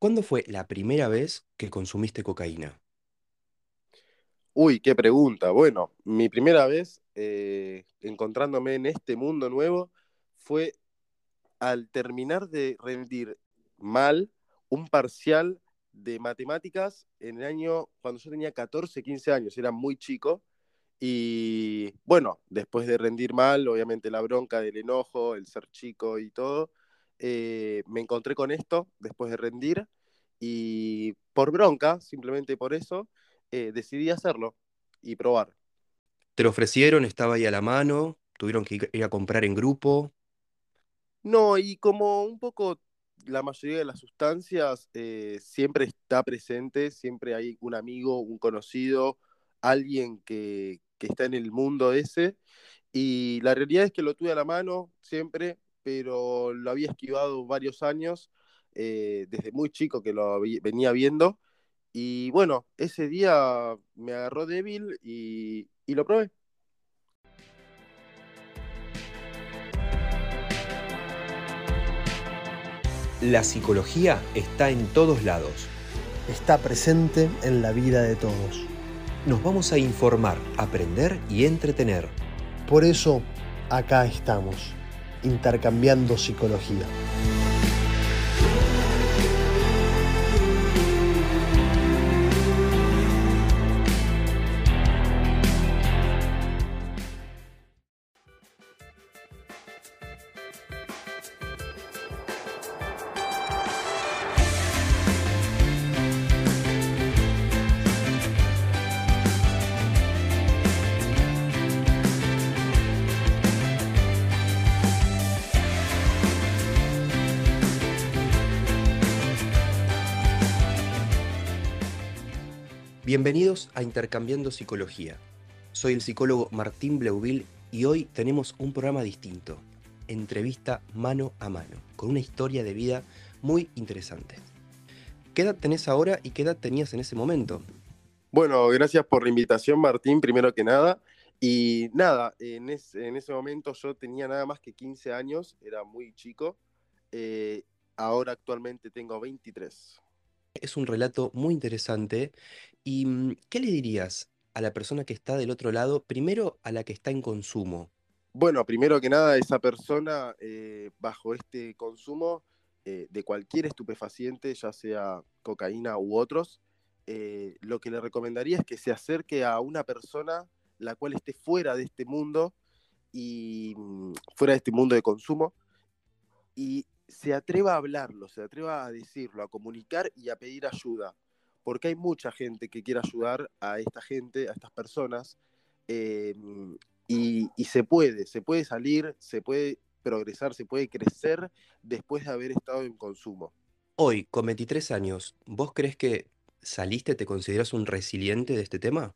¿Cuándo fue la primera vez que consumiste cocaína? Uy, qué pregunta. Bueno, mi primera vez eh, encontrándome en este mundo nuevo fue al terminar de rendir mal un parcial de matemáticas en el año cuando yo tenía 14, 15 años, era muy chico. Y bueno, después de rendir mal, obviamente la bronca del enojo, el ser chico y todo, eh, me encontré con esto después de rendir y por bronca, simplemente por eso, eh, decidí hacerlo y probar. ¿Te lo ofrecieron? ¿Estaba ahí a la mano? ¿Tuvieron que ir a comprar en grupo? No, y como un poco la mayoría de las sustancias eh, siempre está presente, siempre hay un amigo, un conocido, alguien que, que está en el mundo ese. Y la realidad es que lo tuve a la mano siempre, pero lo había esquivado varios años, eh, desde muy chico que lo venía viendo. Y bueno, ese día me agarró débil y, y lo probé. La psicología está en todos lados. Está presente en la vida de todos. Nos vamos a informar, aprender y entretener. Por eso, acá estamos, intercambiando psicología. A Intercambiando Psicología. Soy el psicólogo Martín Bleuville y hoy tenemos un programa distinto, entrevista mano a mano, con una historia de vida muy interesante. ¿Qué edad tenés ahora y qué edad tenías en ese momento? Bueno, gracias por la invitación, Martín, primero que nada. Y nada, en, ese momento yo tenía nada más que 15 años, era muy chico. Eh, ahora actualmente tengo 23. Es un relato muy interesante. ¿Y mm, qué le dirías a la persona que está del otro lado, primero a la que está en consumo? Bueno, primero que nada, esa persona eh, bajo este consumo eh, de cualquier estupefaciente, ya sea cocaína u otros, eh, lo que le recomendaría es que se acerque a una persona la cual esté fuera de este mundo y mm, fuera de este mundo de consumo y se atreva a hablarlo, se atreva a decirlo, a comunicar y a pedir ayuda, porque hay mucha gente que quiere ayudar a esta gente, a estas personas, em, y, se puede, se puede salir, se puede progresar, se puede crecer después de haber estado en consumo. Hoy, con 23 años, ¿vos crees que saliste, te consideras un resiliente de este tema?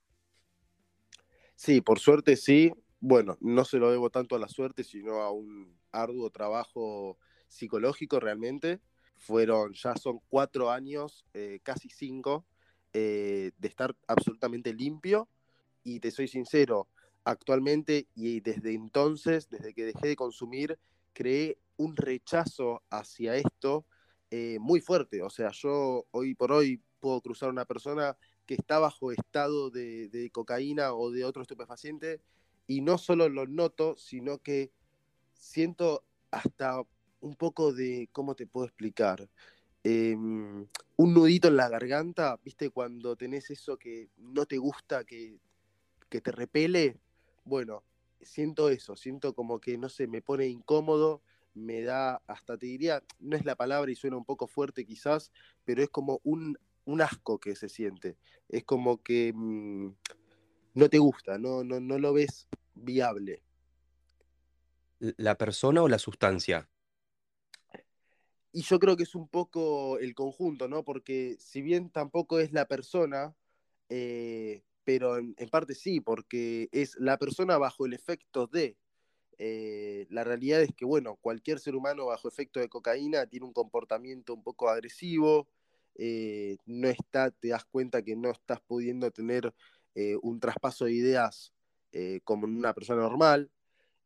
Sí, por suerte sí. Bueno, no se lo debo tanto a la suerte, sino a un arduo trabajo psicológico realmente. Fueron, ya son cuatro años, eh, casi cinco, eh, de estar absolutamente limpio. Y te soy sincero, actualmente y desde entonces, desde que dejé de consumir, creé un rechazo hacia esto eh, muy fuerte. O sea, yo hoy por hoy puedo cruzar una persona que está bajo estado de, de cocaína o de otro estupefaciente y no solo lo noto, sino que siento hasta un poco de, ¿cómo te puedo explicar? Em, un nudito en la garganta, ¿viste? Cuando tenés eso que no te gusta, que, que te repele. Bueno, siento eso, siento como que, no sé, me pone incómodo, me da, hasta te diría, no es la palabra y suena un poco fuerte quizás, pero es como un, un asco que se siente. Es como que mm, no te gusta, no, no, no lo ves viable. ¿La persona o la sustancia? Y yo creo que es un poco el conjunto, ¿no? Porque si bien tampoco es la persona, eh, pero en, parte sí, porque es la persona bajo el efecto de. Eh, la realidad es que, bueno, cualquier ser humano bajo efecto de cocaína tiene un comportamiento un poco agresivo, eh, no está, te das cuenta que no estás pudiendo tener un traspaso de ideas como en una persona normal.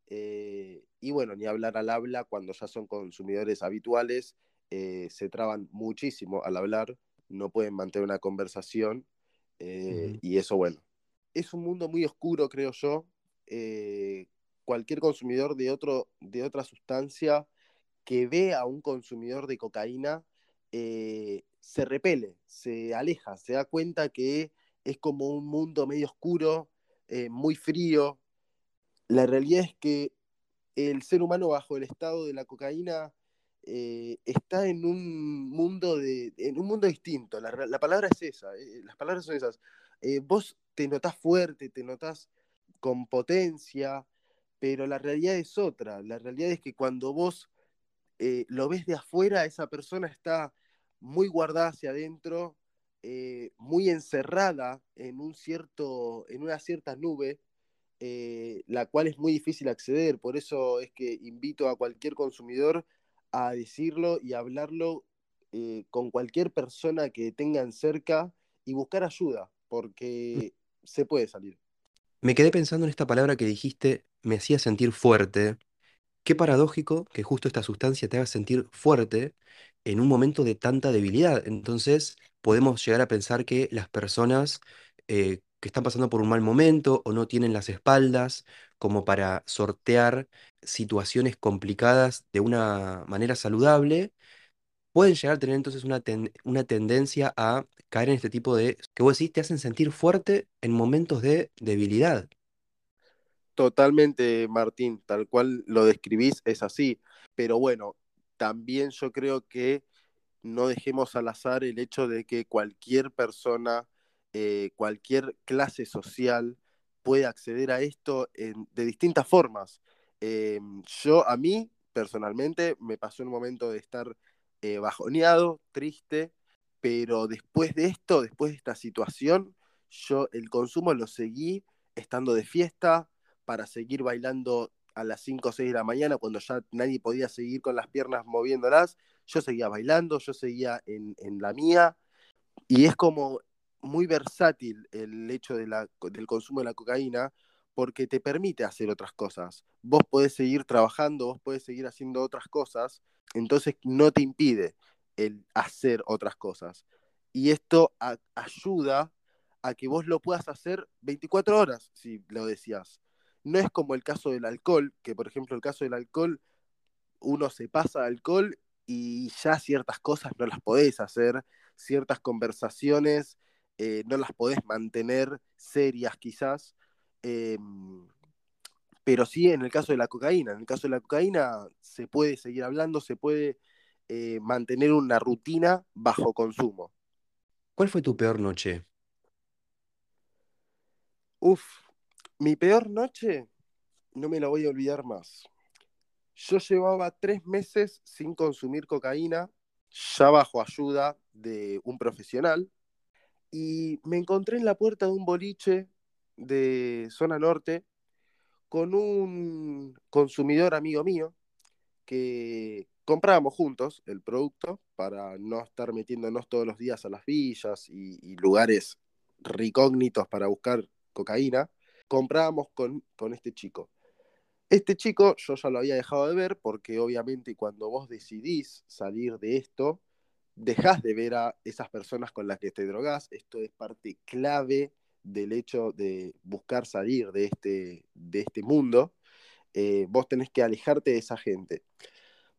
Y bueno, ni hablar al habla cuando ya son consumidores habituales eh, se traban muchísimo al hablar, no pueden mantener una conversación eh, y eso, bueno, es un mundo muy oscuro, creo yo. Eh, cualquier consumidor de, otro, de otra sustancia que ve a un consumidor de cocaína se repele, se aleja, se da cuenta que es como un mundo medio oscuro, muy frío. La realidad es que el ser humano bajo el estado de la cocaína eh, está en un mundo de, en un mundo distinto. La, palabra es esa, eh, las palabras son esas. Eh, vos te notás fuerte, te notás con potencia, pero la realidad es otra. La realidad es que cuando vos lo ves de afuera, esa persona está muy guardada hacia adentro, muy encerrada en, un cierto, en una cierta nube, la cual es muy difícil acceder. Por eso es que invito a cualquier consumidor a decirlo y hablarlo eh, con cualquier persona que tengan cerca y buscar ayuda, Mm. porque se puede salir. Me quedé pensando en esta palabra que dijiste, me hacía sentir fuerte. Qué paradójico que justo esta sustancia te haga sentir fuerte en un momento de tanta debilidad. Entonces, podemos llegar a pensar que las personas eh, que están pasando por un mal momento o no tienen las espaldas como para sortear situaciones complicadas de una manera saludable, pueden llegar a tener entonces una, una tendencia a caer en este tipo de, que vos decís, te hacen sentir fuerte en momentos de debilidad. Totalmente, Martín, tal cual lo describís, es así. Pero bueno, también yo creo que no dejemos al azar el hecho de que cualquier persona, eh, cualquier clase social puede acceder a esto de distintas formas. Eh, yo, a mí, personalmente, me pasó un momento de estar eh, bajoneado, triste, pero después de esto, después de esta situación, yo el consumo lo seguí estando de fiesta para seguir bailando a las 5 o 6 de la mañana cuando ya nadie podía seguir con las piernas moviéndolas. Yo seguía bailando, yo seguía en la mía y es como muy versátil el hecho de del consumo de la cocaína porque te permite hacer otras cosas. Vos podés seguir trabajando, vos podés seguir haciendo otras cosas, entonces no te impide el hacer otras cosas. Y esto ayuda a que vos lo puedas hacer 24 horas, si lo decías. No es como el caso del alcohol, que por ejemplo el caso del alcohol, uno se pasa alcohol y ya ciertas cosas no las podés hacer, ciertas conversaciones eh, no las podés mantener serias quizás, eh, pero sí en el caso de la cocaína. En el caso de la cocaína se puede seguir hablando, se puede eh, mantener una rutina bajo consumo. ¿Cuál fue tu peor noche? Uf, mi peor noche no me la voy a olvidar más. Yo llevaba tres meses sin consumir cocaína, ya bajo ayuda de un profesional, y me encontré en la puerta de un boliche de zona norte con un consumidor amigo mío que comprábamos juntos el producto para no estar metiéndonos todos los días a las villas y, lugares recógnitos para buscar cocaína. Comprábamos con, con este chico. Este chico yo ya lo había dejado de ver porque obviamente cuando vos decidís salir de esto, dejás de ver a esas personas con las que te drogás. Esto es parte clave del hecho de buscar salir de este, de este mundo. Eh, vos tenés que alejarte de esa gente.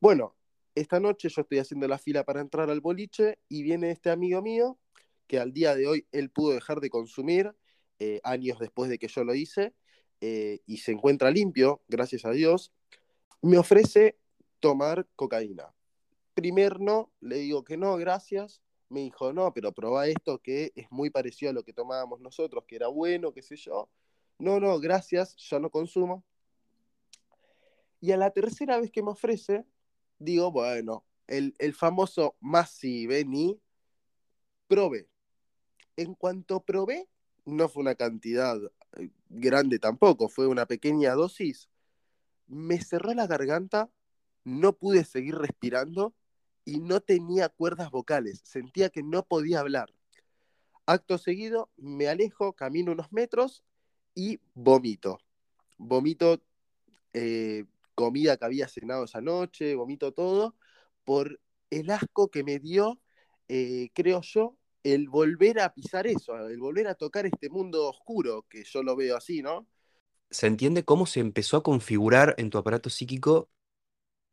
Bueno, esta noche yo estoy haciendo la fila para entrar al boliche y viene este amigo mío que al día de hoy él pudo dejar de consumir eh, años después de que yo lo hice eh, y se encuentra limpio, gracias a Dios, me ofrece tomar cocaína. Primer no, le digo que no, gracias. Me dijo, no, pero probá esto que es muy parecido a lo que tomábamos nosotros, que era bueno, qué sé yo. No, no, gracias, ya no consumo. Y a la tercera vez que me ofrece, digo, bueno, el, el famoso más si vení, probé. En cuanto probé, no fue una cantidad eh, grande tampoco, fue una pequeña dosis. Me cerró la garganta, no pude seguir respirando y no tenía cuerdas vocales, sentía que no podía hablar. Acto seguido, me alejo, camino unos metros y vomito. Vomito eh, comida que había cenado esa noche, vomito todo, por el asco que me dio, eh, creo yo, el volver a pisar eso, el volver a tocar este mundo oscuro, que yo lo veo así, ¿no? Se entiende cómo se empezó a configurar en tu aparato psíquico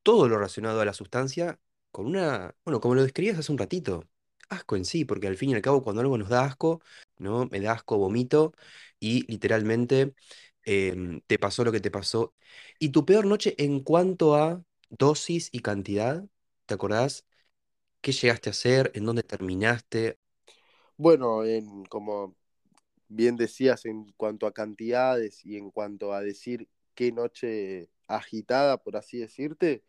todo lo relacionado a la sustancia con una, bueno, como lo describías hace un ratito, asco en sí, porque al fin y al cabo cuando algo nos da asco, ¿no? Me da asco, vomito y literalmente em, te pasó lo que te pasó. ¿Y tu peor noche en cuanto a dosis y cantidad? ¿Te acordás? ¿Qué llegaste a hacer? ¿En dónde terminaste? Bueno, en, como bien decías, en cuanto a cantidades y en cuanto a decir qué noche agitada, por así decirte,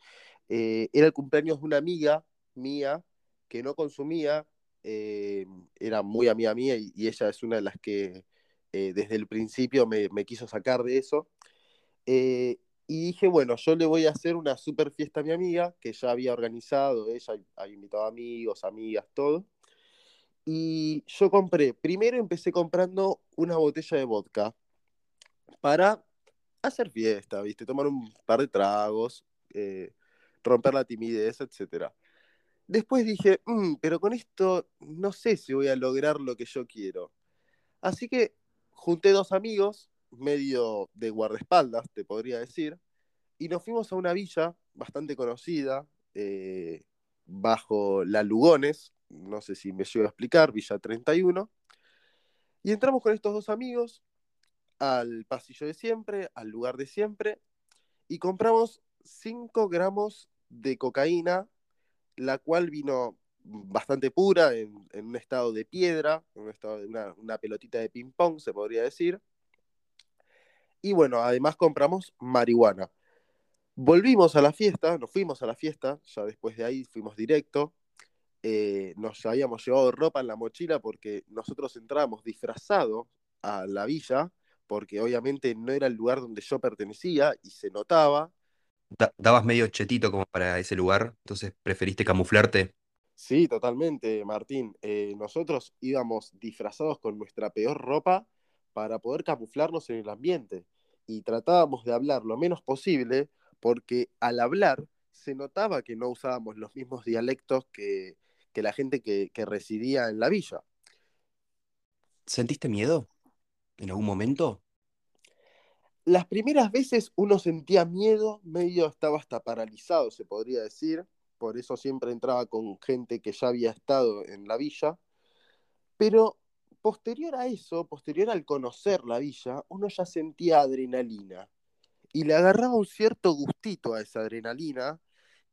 eh, era el cumpleaños de una amiga mía que no consumía, eh, era muy amiga mía y, y, ella es una de las que eh, desde el principio me, me, quiso sacar de eso. y dije, bueno, yo le voy a hacer una super fiesta a mi amiga, que ya había organizado, ella había invitado amigos, amigas, todo. Y yo compré, primero empecé comprando una botella de vodka para hacer fiesta, ¿viste? Tomar un par de tragos, eh, romper la timidez, etc. Después dije, mmm, pero con esto no sé si voy a lograr lo que yo quiero. Así que junté dos amigos, medio de guardaespaldas, te podría decir, y nos fuimos a una villa bastante conocida, eh, bajo la Lugones, no sé si me llevo a explicar, Villa 31. Y entramos con estos dos amigos al pasillo de siempre, al lugar de siempre, y compramos 5 gramos de cocaína, la cual vino bastante pura, en, un estado de piedra, en un estado de una, una pelotita de ping-pong, se podría decir. Y bueno, además compramos marihuana. Volvimos a la fiesta, nos fuimos a la fiesta, ya después de ahí fuimos directo, eh, nos habíamos llevado ropa en la mochila porque nosotros entramos disfrazados a la villa, porque obviamente no era el lugar donde yo pertenecía y se notaba. Da dabas medio chetito como para ese lugar, entonces preferiste camuflarte. Sí, totalmente, Martín. Eh, nosotros íbamos disfrazados con nuestra peor ropa para poder camuflarnos en el ambiente y tratábamos de hablar lo menos posible porque al hablar se notaba que no usábamos los mismos dialectos que, que la gente que, que residía en la villa. ¿Sentiste miedo en algún momento? Las primeras veces uno sentía miedo, medio estaba hasta paralizado, se podría decir. Por eso siempre entraba con gente que ya había estado en la villa. Pero posterior a eso, posterior al conocer la villa, uno ya sentía adrenalina. Y le agarraba un cierto gustito a esa adrenalina.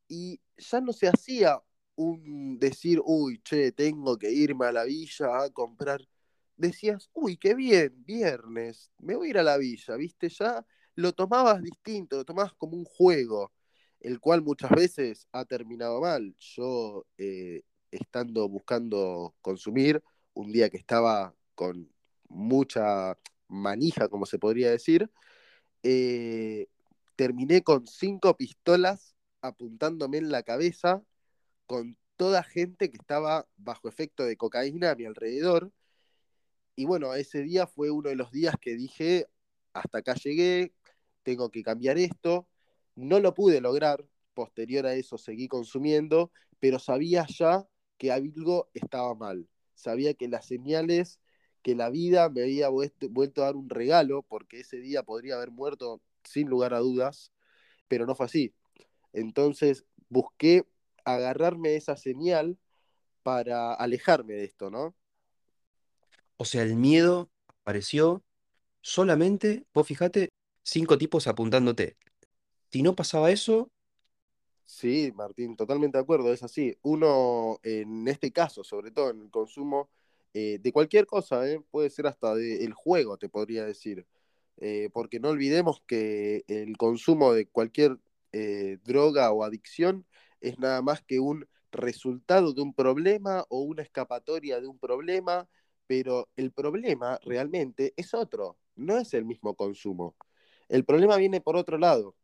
Y ya no se hacía un decir, uy, che, tengo que irme a la villa a comprar. Decías, uy, qué bien, viernes, me voy a ir a la villa, ¿viste? Ya lo tomabas distinto, lo tomabas como un juego, el cual muchas veces ha terminado mal. Yo, eh, estando buscando consumir, un día que estaba con mucha manija, como se podría decir, eh, terminé con cinco pistolas apuntándome en la cabeza con toda gente que estaba bajo efecto de cocaína a mi alrededor. Y bueno, ese día fue uno de los días que dije, hasta acá llegué, tengo que cambiar esto. No lo pude lograr, posterior a eso seguí consumiendo, pero sabía ya que algo estaba mal. Sabía que las señales, que la vida me había vuelto a dar un regalo, porque ese día podría haber muerto sin lugar a dudas, pero no fue así. Entonces busqué agarrarme esa señal para alejarme de esto, ¿no? O sea, el miedo apareció solamente, vos fijate, cinco tipos apuntándote. Si no pasaba eso... Sí, Martín, totalmente de acuerdo, es así. Uno, en este caso, sobre todo en el consumo eh, de cualquier cosa, ¿eh? puede ser hasta del juego, te podría decir. Eh, porque no olvidemos que el consumo de cualquier droga o adicción es nada más que un resultado de un problema o una escapatoria de un problema, pero el problema realmente es otro, no es el mismo consumo. El problema viene por otro lado,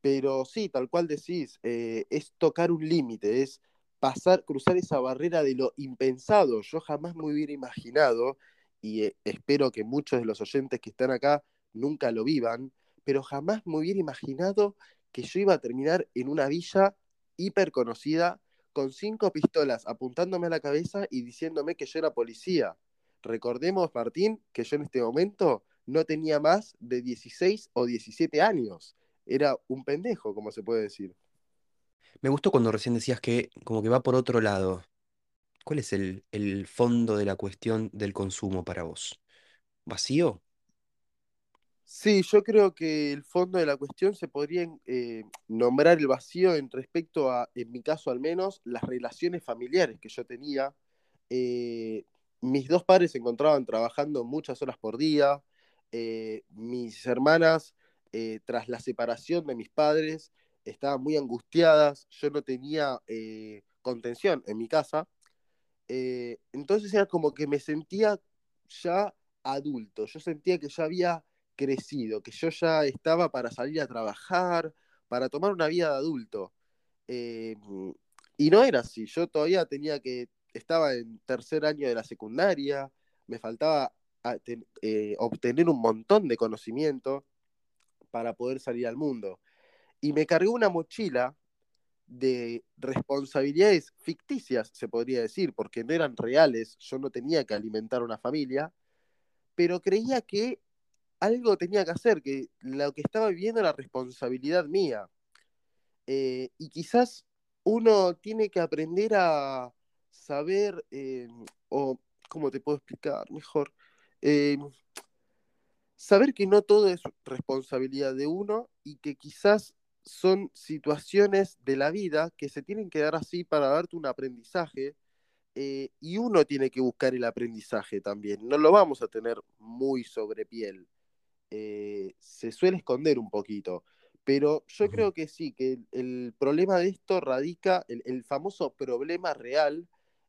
pero sí, tal cual decís, eh, es tocar un límite, es pasar, cruzar esa barrera de lo impensado. Yo jamás me hubiera imaginado, y eh, espero que muchos de los oyentes que están acá nunca lo vivan, pero jamás me hubiera imaginado que yo iba a terminar en una villa hiper conocida con cinco pistolas apuntándome a la cabeza y diciéndome que yo era policía. Recordemos, Martín, que yo en este momento no tenía más de 16 o 17 años. Era un pendejo, como se puede decir. Me gustó cuando recién decías que como que va por otro lado. ¿Cuál es el, el fondo de la cuestión del consumo para vos? ¿Vacío? Sí, yo creo que el fondo de la cuestión se podría eh, nombrar el vacío en respecto a, en mi caso al menos, las relaciones familiares que yo tenía. Eh, mis dos padres se encontraban trabajando muchas horas por día. Eh, mis hermanas, tras la separación de mis padres, estaban muy angustiadas. Yo no tenía contención en mi casa. entonces era como que me sentía ya adulto. Yo sentía que ya había crecido, que yo ya estaba para salir a trabajar, para tomar una vida de adulto. Eh, y no era así, yo todavía tenía que, estaba en tercer año de la secundaria, me faltaba eh, obtener un montón de conocimiento para poder salir al mundo. Y me cargué una mochila de responsabilidades ficticias, se podría decir, porque no eran reales, yo no tenía que alimentar una familia, pero creía que algo tenía que hacer, que lo que estaba viviendo era responsabilidad mía. Eh, y quizás uno tiene que aprender a saber, eh, o cómo te puedo explicar mejor, eh, saber que no todo es responsabilidad de uno y que quizás son situaciones de la vida que se tienen que dar así para darte un aprendizaje y uno tiene que buscar el aprendizaje también. No lo vamos a tener muy sobre piel. Eh, se suele esconder un poquito. Pero yo creo que sí, que el, problema de esto radica, el, famoso problema real,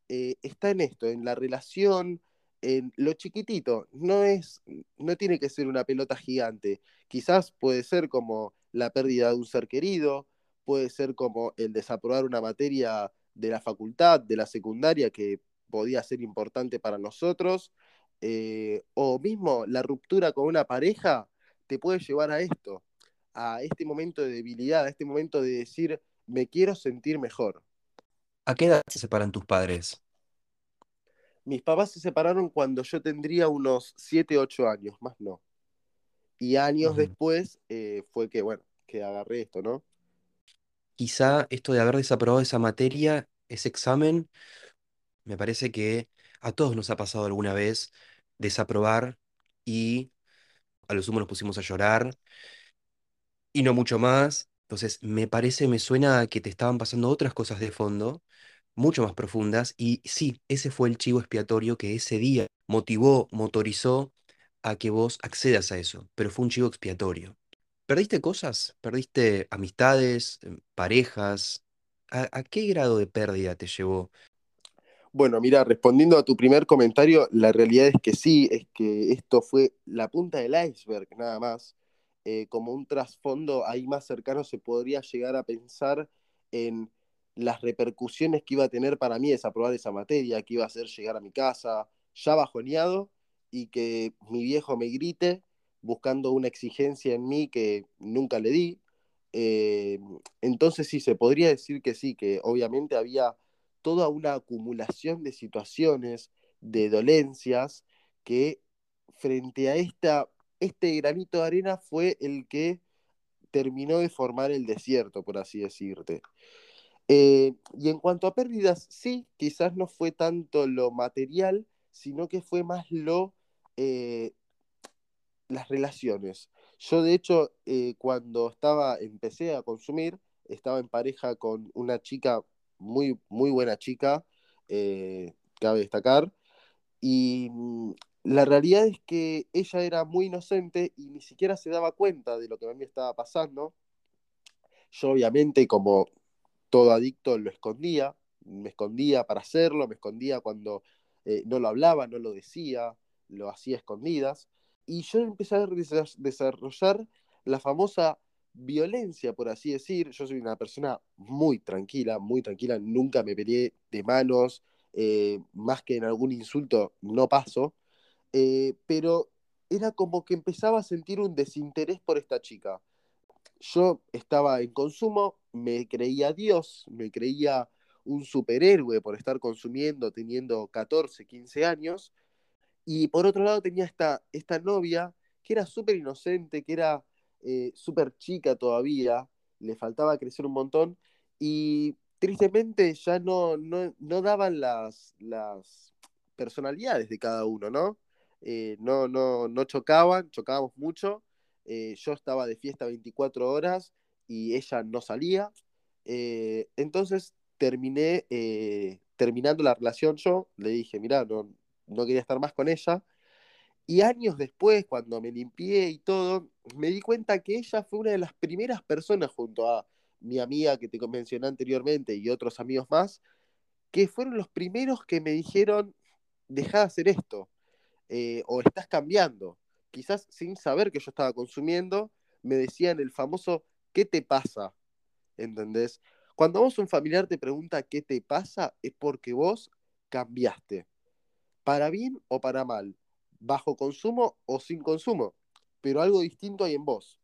eh, está en esto, en la relación, en lo chiquitito. No, es, no tiene que ser una pelota gigante. Quizás puede ser como la pérdida de un ser querido, puede ser como el desaprobar una materia de la facultad, de la secundaria, que podía ser importante para nosotros, eh, o mismo la ruptura con una pareja te puede llevar a esto, a este momento de debilidad, a este momento de decir, me quiero sentir mejor. ¿A qué edad se separan tus padres? Mis papás se separaron cuando yo tendría unos 7, 8 años, más no. Y años después eh, fue que, bueno, que agarré esto, ¿no? Quizá esto de haber desaprobado esa materia, ese examen, me parece que a todos nos ha pasado alguna vez desaprobar y a lo sumo nos pusimos a llorar y no mucho más. Entonces, me parece, me suena que te estaban pasando otras cosas de fondo, mucho más profundas, y sí, ese fue el chivo expiatorio que ese día motivó, motorizó a que vos accedas a eso, pero fue un chivo expiatorio. ¿Perdiste cosas? ¿Perdiste amistades, em, parejas? a qué grado de pérdida te llevó bueno, mira, respondiendo a tu primer comentario, la realidad es que sí, es que esto fue la punta del iceberg, nada más. Eh, como un trasfondo ahí más cercano se podría llegar a pensar en las repercusiones que iba a tener para mí desaprobar esa materia, que iba a hacer llegar a mi casa ya bajoneado y que mi viejo me grite buscando una exigencia en mí que nunca le di. Eh, entonces sí, se podría decir que sí, que obviamente había toda una acumulación de situaciones, de dolencias, que frente a esta, este granito de arena fue el que terminó de formar el desierto, por así decirte. Eh, y en cuanto a pérdidas, sí, quizás no fue tanto lo material, sino que fue más lo eh, las relaciones. Yo, de hecho, eh, cuando estaba, empecé a consumir, estaba en pareja con una chica muy, muy buena chica, eh, cabe destacar. Y mm, la realidad es que ella era muy inocente y ni siquiera se daba cuenta de lo que a mí estaba pasando. Yo obviamente, como todo adicto, lo escondía, me escondía para hacerlo, me escondía cuando eh, no lo hablaba, no lo decía, lo hacía escondidas. Y yo empecé a desarrollar la famosa violencia, por así decir. Yo soy una persona muy tranquila, muy tranquila, nunca me peleé de manos, eh, más que en algún insulto no paso, eh, pero era como que empezaba a sentir un desinterés por esta chica. Yo estaba en consumo, me creía Dios, me creía un superhéroe por estar consumiendo teniendo 14, 15 años. Y por otro lado tenía esta, esta novia que era súper inocente, que era eh, súper chica todavía, le faltaba crecer un montón y tristemente ya no, no, daban las, las, personalidades de cada uno, ¿no? Eh, no, no, no chocaban, chocábamos mucho. Eh, yo estaba de fiesta 24 horas y ella no salía. entonces terminé terminando la relación yo, le dije, mira, no, no quería estar más con ella. Y años después, cuando me limpié y todo, me di cuenta que ella fue una de las primeras personas junto a mi amiga que te mencioné anteriormente y otros amigos más, que fueron los primeros que me dijeron, deja de hacer esto, eh, o estás cambiando. Quizás sin saber que yo estaba consumiendo, me decían el famoso, ¿qué te pasa? ¿Entendés? Cuando vos un familiar te pregunta qué te pasa, es porque vos cambiaste, para bien o para mal bajo consumo o sin consumo, pero algo distinto hay en vos.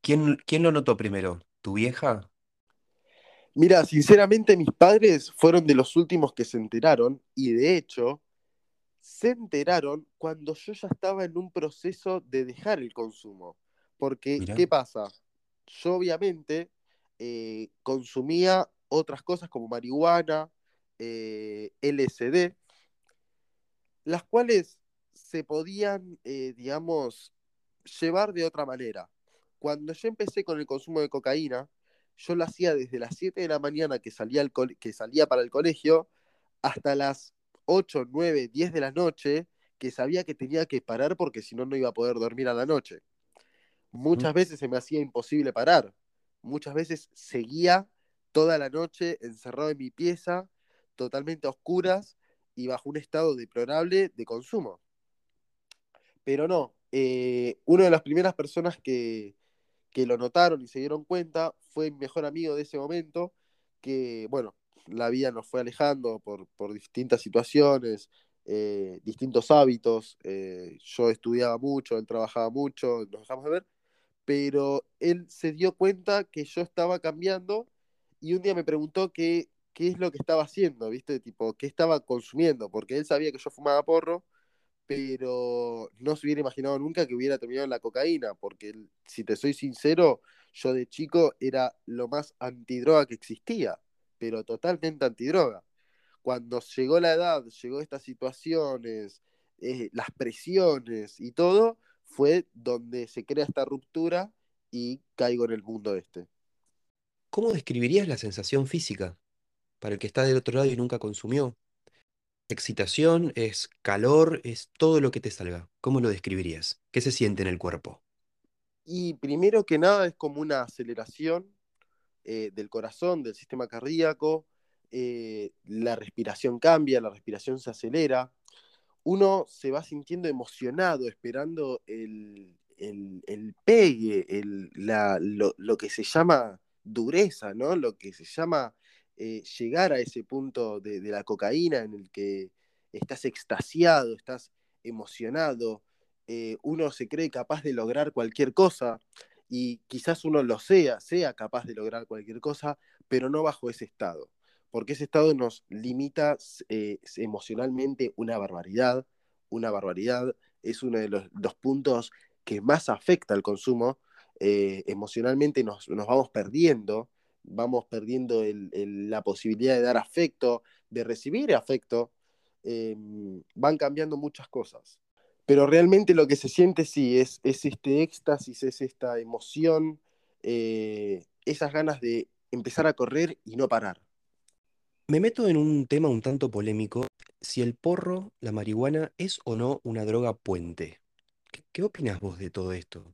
¿Quién, quién lo notó primero? ¿Tu vieja? Mira, sinceramente mis padres fueron de los últimos que se enteraron y de hecho se enteraron cuando yo ya estaba en un proceso de dejar el consumo. Porque, ¿qué pasa? Yo obviamente eh, consumía otras cosas como marihuana, eh, LSD, las cuales se podían, eh, digamos, llevar de otra manera. Cuando yo empecé con el consumo de cocaína, yo lo hacía desde las 7 de la mañana que salía, que salía para el colegio hasta las 8, 9, 10 de la noche, que sabía que tenía que parar porque si no, no iba a poder dormir a la noche. Muchas veces se me hacía imposible parar. Muchas veces seguía toda la noche encerrado en mi pieza, totalmente a oscuras y bajo un estado deplorable de consumo. Pero no, eh, una de las primeras personas que, lo notaron y se dieron cuenta fue mi mejor amigo de ese momento, que, bueno, la vida nos fue alejando por, distintas situaciones, eh, distintos hábitos. Eh, yo estudiaba mucho, él trabajaba mucho, nos dejamos de ver, pero él se dio cuenta que yo estaba cambiando y un día me preguntó qué, qué es lo que estaba haciendo, ¿viste? Tipo, qué estaba consumiendo, porque él sabía que yo fumaba porro pero no se hubiera imaginado nunca que hubiera terminado en la cocaína, porque si te soy sincero, yo de chico era lo más antidroga que existía, pero totalmente antidroga. Cuando llegó la edad, llegó estas situaciones, eh, las presiones y todo, fue donde se crea esta ruptura y caigo en el mundo este. ¿Cómo describirías la sensación física para el que está del otro lado y nunca consumió? Excitación, es calor, es todo lo que te salga. ¿Cómo lo describirías? ¿Qué se siente en el cuerpo? Y primero que nada es como una aceleración eh, del corazón, del sistema cardíaco, eh, la respiración cambia, la respiración se acelera, uno se va sintiendo emocionado, esperando el, pegue, lo, que se llama dureza, ¿no? Lo que se llama eh, llegar a ese punto de, la cocaína en el que estás extasiado, estás emocionado, eh, uno se cree capaz de lograr cualquier cosa y quizás uno lo sea, sea capaz de lograr cualquier cosa, pero no bajo ese estado, porque ese estado nos limita eh, emocionalmente una barbaridad, una barbaridad, es uno de los, puntos que más afecta al consumo, emocionalmente nos, vamos perdiendo, vamos perdiendo la posibilidad de dar afecto, de recibir afecto, em, van cambiando muchas cosas. Pero realmente lo que se siente sí es, es este éxtasis, es esta emoción, eh, esas ganas de empezar a correr y no parar. Me meto en un tema un tanto polémico, si el porro, la marihuana, es o no una droga puente. ¿Qué, opinas vos de todo esto?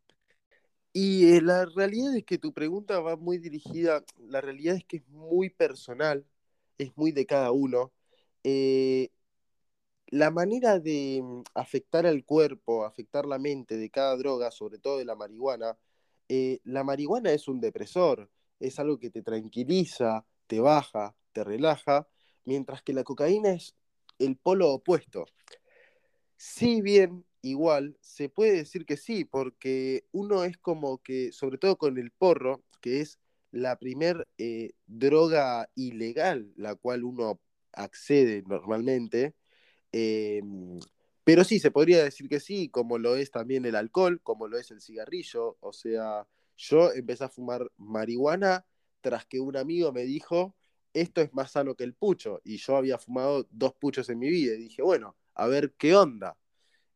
Y eh, la realidad es que tu pregunta va muy dirigida, la realidad es que es muy personal, es muy de cada uno. Eh, la manera de mm, afectar al cuerpo, afectar la mente de cada droga, sobre todo de la marihuana, eh, la marihuana es un depresor, es algo que te tranquiliza, te baja, te relaja, mientras que la cocaína es el polo opuesto. Si bien igual se puede decir que sí, porque uno es como que, sobre todo con el porro, que es la primer eh, droga ilegal la cual uno accede normalmente. Em, pero sí, se podría decir que sí, como lo es también el alcohol, como lo es el cigarrillo. O sea, yo empecé a fumar marihuana tras que un amigo me dijo, esto es más sano que el pucho. Y yo había fumado dos puchos en mi vida. Y dije, bueno, a ver qué onda.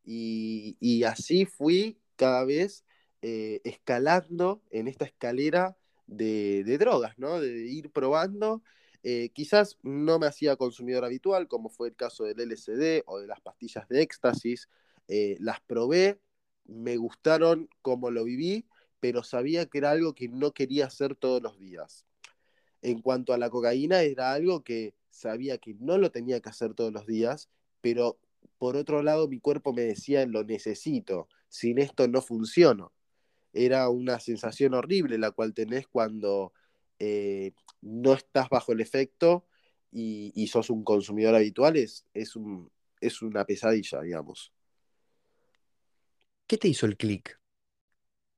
Y, así fui cada vez eh, escalando en esta escalera de, drogas, ¿no? De ir probando. Eh, quizás no me hacía consumidor habitual, como fue el caso del LSD o de las pastillas de éxtasis. Eh, las probé, me gustaron como lo viví, pero sabía que era algo que no quería hacer todos los días. En cuanto a la cocaína, era algo que sabía que no lo tenía que hacer todos los días, pero por otro lado mi cuerpo me decía, lo necesito, sin esto no funciono. Era una sensación horrible la cual tenés cuando eh, no estás bajo el efecto y, sos un consumidor habitual, es, es, es una pesadilla, digamos. ¿Qué te hizo el clic?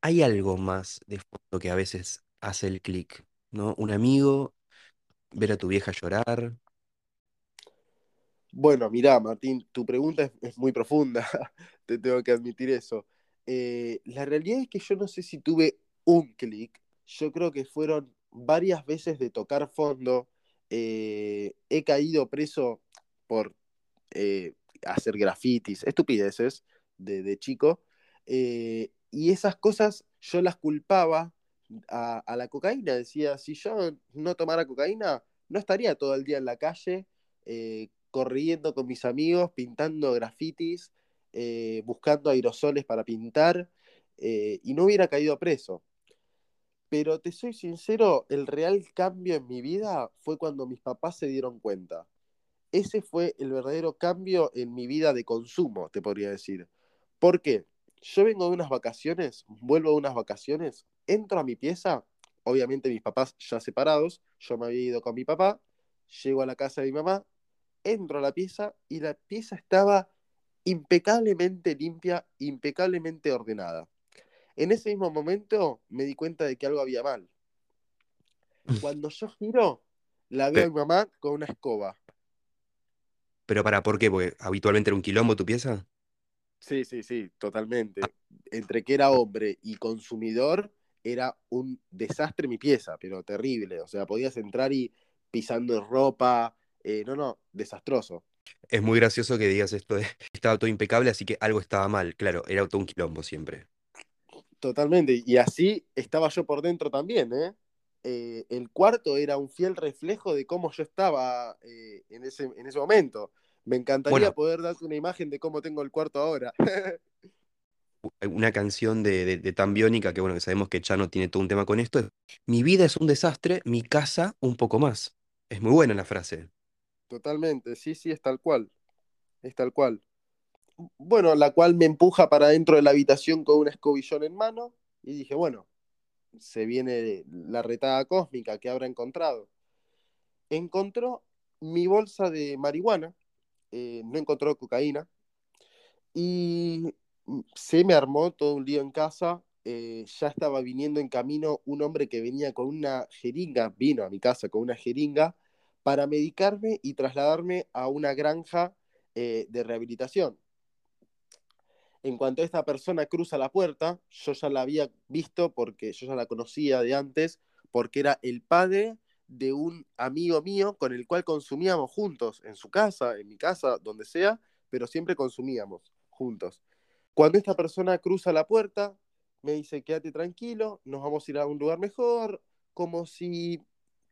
Hay algo más de fondo que a veces hace el clic, ¿no? Un amigo, ver a tu vieja llorar, bueno, mirá, Martín, tu pregunta es, muy profunda, te tengo que admitir eso. Eh, la realidad es que yo no sé si tuve un clic, yo creo que fueron varias veces de tocar fondo. Eh, he caído preso por eh, hacer grafitis, estupideces de, chico, y esas cosas yo las culpaba a, la cocaína. Decía, si yo no tomara cocaína, no estaría todo el día en la calle corriendo con mis amigos, pintando grafitis, eh, buscando aerosoles para pintar, eh, y no hubiera caído preso. Pero te soy sincero, el real cambio en mi vida fue cuando mis papás se dieron cuenta. Ese fue el verdadero cambio en mi vida de consumo, te podría decir. ¿Por qué? Yo vengo de unas vacaciones, vuelvo de unas vacaciones, entro a mi pieza, obviamente mis papás ya separados, yo me había ido con mi papá, llego a la casa de mi mamá, entro a la pieza y la pieza estaba impecablemente limpia, impecablemente ordenada. En ese mismo momento me di cuenta de que algo había mal. Cuando yo giro, la veo a mi mamá con una escoba. Pero para, ¿por qué? Porque habitualmente era un quilombo tu pieza. Sí, sí, sí, totalmente. Entre que era hombre y consumidor, era un desastre mi pieza, pero terrible. O sea, podías entrar y pisando ropa, eh, no, no, desastroso. Es muy gracioso que digas esto de estaba todo impecable, así que algo estaba mal. Claro, era todo un quilombo siempre. Totalmente. Y así estaba yo por dentro también, ¿eh? eh el cuarto era un fiel reflejo de cómo yo estaba eh, en, ese, en ese momento. Me encantaría poder darte una imagen de cómo tengo el cuarto ahora. una canción de, de, Tan Biónica, que bueno, que sabemos que no tiene todo un tema con esto. Mi vida es un desastre, mi casa un poco más. Es muy buena la frase. Totalmente, sí, sí, es tal cual. Es tal cual. Bueno, la cual me empuja para dentro de la habitación con un escobillón en mano y dije, bueno, se viene la retada cósmica que habrá encontrado. Encontró mi bolsa de marihuana, eh, no encontró cocaína y se me armó todo un lío en casa. Eh, ya estaba viniendo en camino un hombre que venía con una jeringa, vino a mi casa con una jeringa para medicarme y trasladarme a una granja eh, de rehabilitación. En cuanto esta persona cruza la puerta, yo ya la había visto porque yo ya la conocía de antes, porque era el padre de un amigo mío con el cual consumíamos juntos, en su casa, en mi casa, donde sea, pero siempre consumíamos juntos. Cuando esta persona cruza la puerta, me dice, quédate tranquilo, nos vamos a ir a un lugar mejor, como si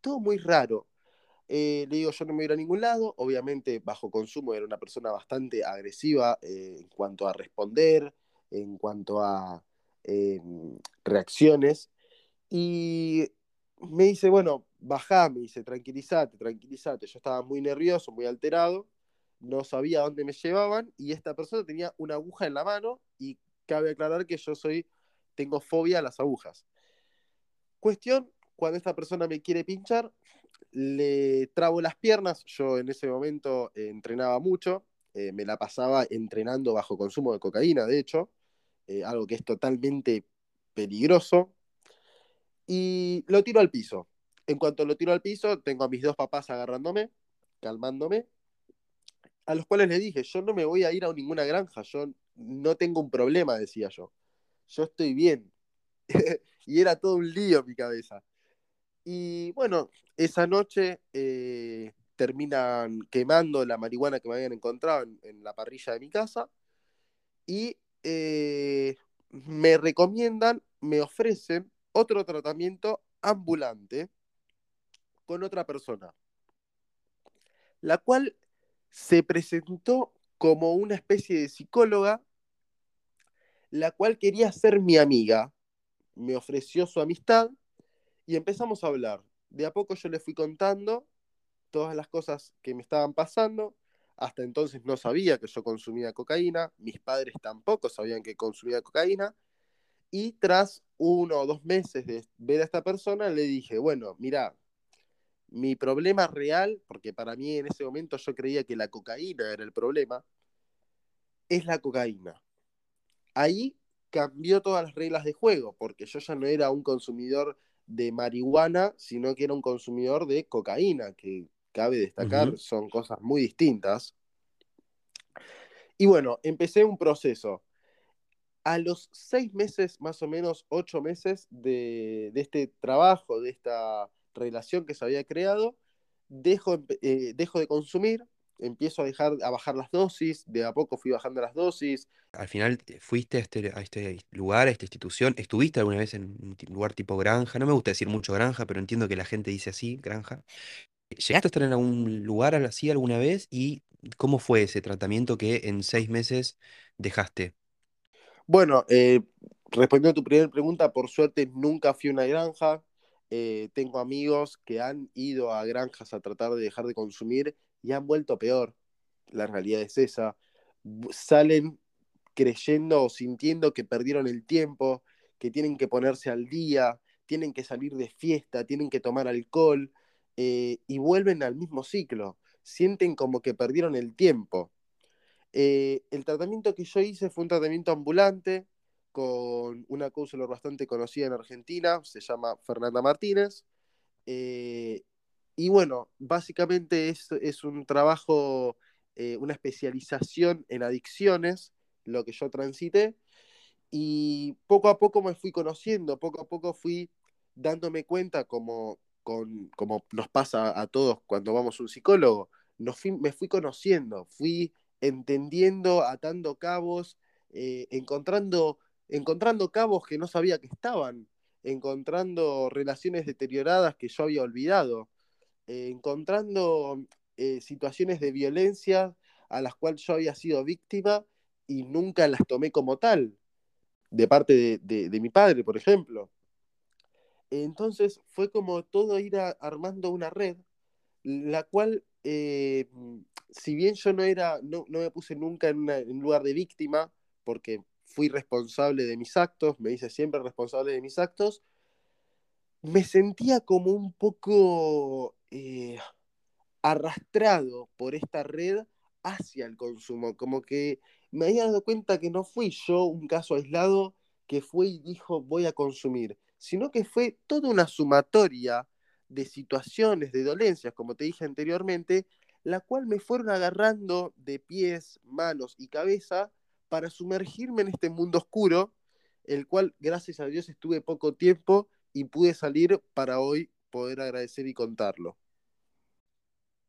todo muy raro. Eh, le digo, yo no me voy a ningún lado. Obviamente, bajo consumo era una persona bastante agresiva eh, en cuanto a responder, en cuanto a eh, reacciones. Y me dice, bueno, bajá, me dice, tranquilízate, tranquilízate. Yo estaba muy nervioso, muy alterado, no sabía dónde me llevaban y esta persona tenía una aguja en la mano y cabe aclarar que yo soy, tengo fobia a las agujas. Cuestión, cuando esta persona me quiere pinchar, le trabo las piernas, yo en ese momento eh, entrenaba mucho, eh, me la pasaba entrenando bajo consumo de cocaína, de hecho, eh, algo que es totalmente peligroso. y lo tiro al piso. En cuanto lo tiro al piso, tengo a mis dos papás agarrándome, calmándome, a los cuales les dije, yo no me voy a ir a ninguna granja, yo no tengo un problema, decía yo. Yo estoy bien. y era todo un lío en mi cabeza. Y bueno, esa noche eh, terminan quemando la marihuana que me habían encontrado en, la parrilla de mi casa y eh, me recomiendan, me ofrecen otro tratamiento ambulante con otra persona, la cual se presentó como una especie de psicóloga, la cual quería ser mi amiga. Me ofreció su amistad y empezamos a hablar. De a poco yo le fui contando todas las cosas que me estaban pasando. Hasta entonces no sabía que yo consumía cocaína, mis padres tampoco sabían que consumía cocaína. Y tras uno o dos meses de ver a esta persona, le dije, bueno, mira, mi problema real, porque para mí en ese momento yo creía que la cocaína era el problema, es la cocaína. Ahí cambió todas las reglas de juego, porque yo ya no era un consumidor de marihuana, sino que era un consumidor de cocaína, que cabe destacar, son cosas muy distintas. Y bueno, empecé un proceso. A los seis meses, más o menos ocho meses de, este trabajo, de esta relación que se había creado, dejo, eh, dejo de consumir, empiezo a dejar a bajar las dosis, de a poco fui bajando las dosis. Al final eh, fuiste a este, a este lugar, a esta institución, ¿estuviste alguna vez en un lugar tipo granja? No me gusta decir mucho granja, pero entiendo que la gente dice así, granja. ¿Llegaste a estar en algún lugar así alguna vez? ¿Y cómo fue ese tratamiento que en seis meses dejaste? Bueno, eh, respondiendo a tu primera pregunta, por suerte nunca fui a una granja. Eh, tengo amigos que han ido a granjas a tratar de dejar de consumir y han vuelto peor. La realidad es esa. Salen creyendo o sintiendo que perdieron el tiempo, que tienen que ponerse al día, tienen que salir de fiesta, tienen que tomar alcohol eh, y vuelven al mismo ciclo. Sienten como que perdieron el tiempo. Eh, el tratamiento que yo hice fue un tratamiento ambulante con una counselor bastante conocida en Argentina, se llama Fernanda Martínez. Eh, y bueno, básicamente es, es un trabajo, una especialización en adicciones, lo que yo transité. Y poco a poco me fui conociendo, poco a poco fui dándome cuenta como como nos pasa a todos cuando vamos a un psicólogo, me fui conociendo, fui entendiendo, atando cabos, eh, encontrando, encontrando cabos que no sabía que estaban, encontrando relaciones deterioradas que yo había olvidado, eh, encontrando eh, situaciones de violencia a las cuales yo había sido víctima y nunca las tomé como tal, de parte de mi padre, por ejemplo. Entonces fue como todo ir armando una red, la cual, eh, si bien yo no era, no, me puse nunca en, lugar de víctima, porque fui responsable de mis actos, me hice siempre responsable de mis actos, me sentía como un poco eh, arrastrado por esta red hacia el consumo, como que me había dado cuenta que no fui yo un caso aislado que fue y dijo voy a consumir, sino que fue toda una sumatoria de situaciones, de dolencias, como te dije anteriormente, la cual me fueron agarrando de pies, manos y cabeza para sumergirme en este mundo oscuro, el cual, gracias a Dios, estuve poco tiempo y pude salir para hoy poder agradecer y contarlo.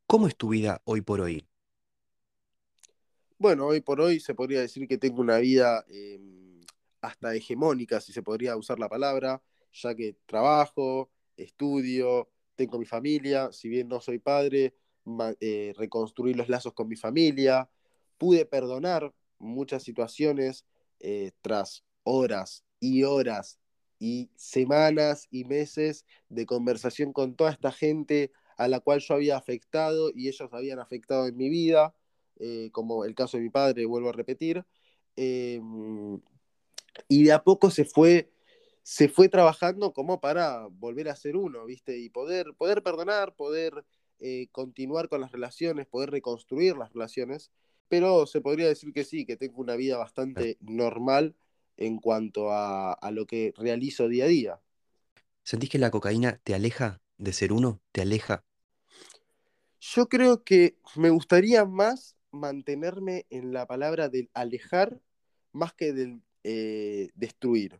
¿Cómo es tu vida hoy por hoy? Bueno, hoy por hoy se podría decir que tengo una vida em, hasta hegemónica, si se podría usar la palabra ya que trabajo, estudio, tengo mi familia, si bien no soy padre, eh, reconstruir los lazos con mi familia, pude perdonar muchas situaciones eh, tras horas y horas y semanas y meses de conversación con toda esta gente a la cual yo había afectado y ellos habían afectado en mi vida, eh, como el caso de mi padre, vuelvo a repetir. Em, y de a poco se fue se fue trabajando como para volver a ser uno, ¿viste? Y poder, poder perdonar, poder eh, continuar con las relaciones, poder reconstruir las relaciones, pero se podría decir que sí, que tengo una vida bastante normal en cuanto a, lo que realizo día a día. ¿Sentís que la cocaína te aleja de ser uno? ¿Te aleja? Yo creo que me gustaría más mantenerme en la palabra del alejar más que del eh, destruir.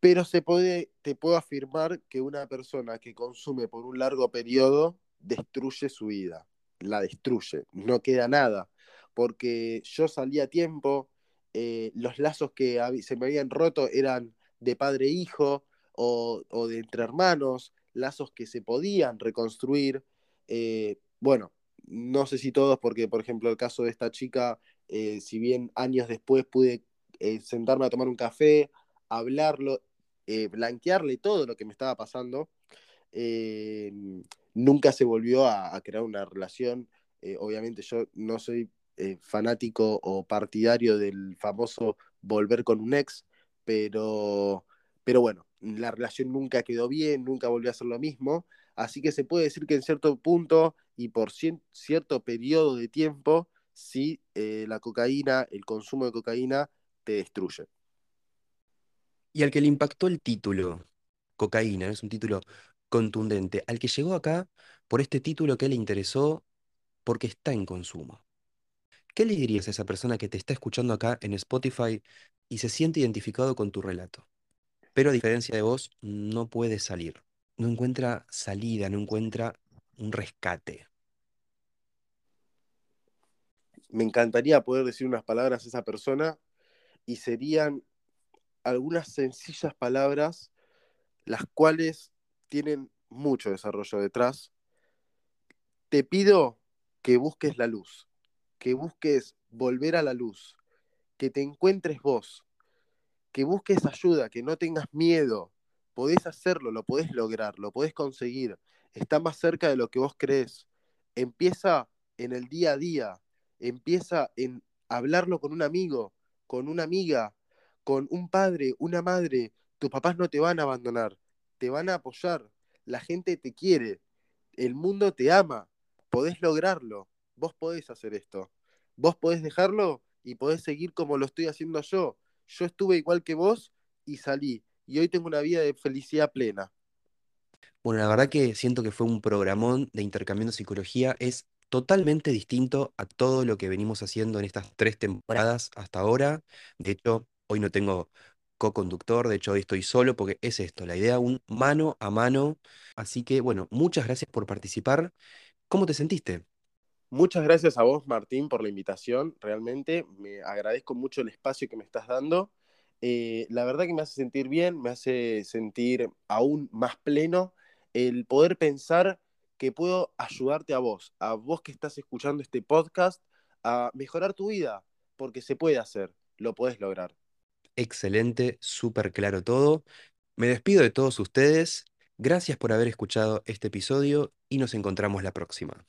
Pero se puede, te puedo afirmar que una persona que consume por un largo periodo destruye su vida, la destruye, no queda nada, porque yo salí a tiempo, eh, los lazos que se me habían roto eran de padre e o, o, de entre hermanos, lazos que se podían reconstruir. Eh, bueno, no sé si todos, porque por ejemplo el caso de esta chica, eh, si bien años después pude sentarme a tomar un café, hablarlo, blanquearle todo lo que me estaba pasando, nunca se volvió a crear una relación. obviamente yo no soy fanático o partidario del famoso volver con un ex, pero, pero bueno, la relación nunca quedó bien, nunca volvió a ser lo mismo. Así que se puede decir que en cierto punto y por cierto periodo de tiempo, sí, eh, la cocaína, el consumo de cocaína te destruye. Y al que le impactó el título, cocaína, es un título contundente, al que llegó acá por este título que le interesó porque está en consumo. ¿Qué le dirías a esa persona que te está escuchando acá en Spotify y se siente identificado con tu relato? Pero a diferencia de vos, no puede salir no encuentra salida, no encuentra un rescate. Me encantaría poder decir unas palabras a esa persona y serían algunas sencillas palabras las cuales tienen mucho desarrollo detrás. Te pido que busques la luz, que busques volver a la luz, que te encuentres vos, que busques ayuda, que no tengas miedo, podés hacerlo, lo podés lograr, lo podés conseguir, está más cerca de lo que vos crees. Empieza en el día a día, empieza en hablarlo con un amigo, con una amiga, con un padre, una madre. Tus papás no te van a abandonar, te van a apoyar, la gente te quiere, el mundo te ama, podés lograrlo, vos podés hacer esto, vos podés dejarlo y podés seguir como lo estoy haciendo yo. Yo estuve igual que vos y salí y hoy tengo una vida de felicidad plena. Bueno, la verdad que siento que fue un programón de intercambiando psicología. Es totalmente distinto a todo lo que venimos haciendo en estas tres temporadas hasta ahora. De hecho, hoy no tengo co-conductor, de hecho hoy estoy solo porque es esto, la idea un mano a mano. Así que bueno, muchas gracias por participar. ¿Cómo te sentiste? Muchas gracias a vos, Martín, por la invitación. Realmente me agradezco mucho el espacio que me estás dando eh, la verdad que me hace sentir bien, me hace sentir aún más pleno el poder pensar que puedo ayudarte a vos, a vos que estás escuchando este podcast, a mejorar tu vida, porque se puede hacer, lo puedes lograr. Excelente, súper claro todo. Me despido de todos ustedes. Gracias por haber escuchado este episodio y nos encontramos la próxima.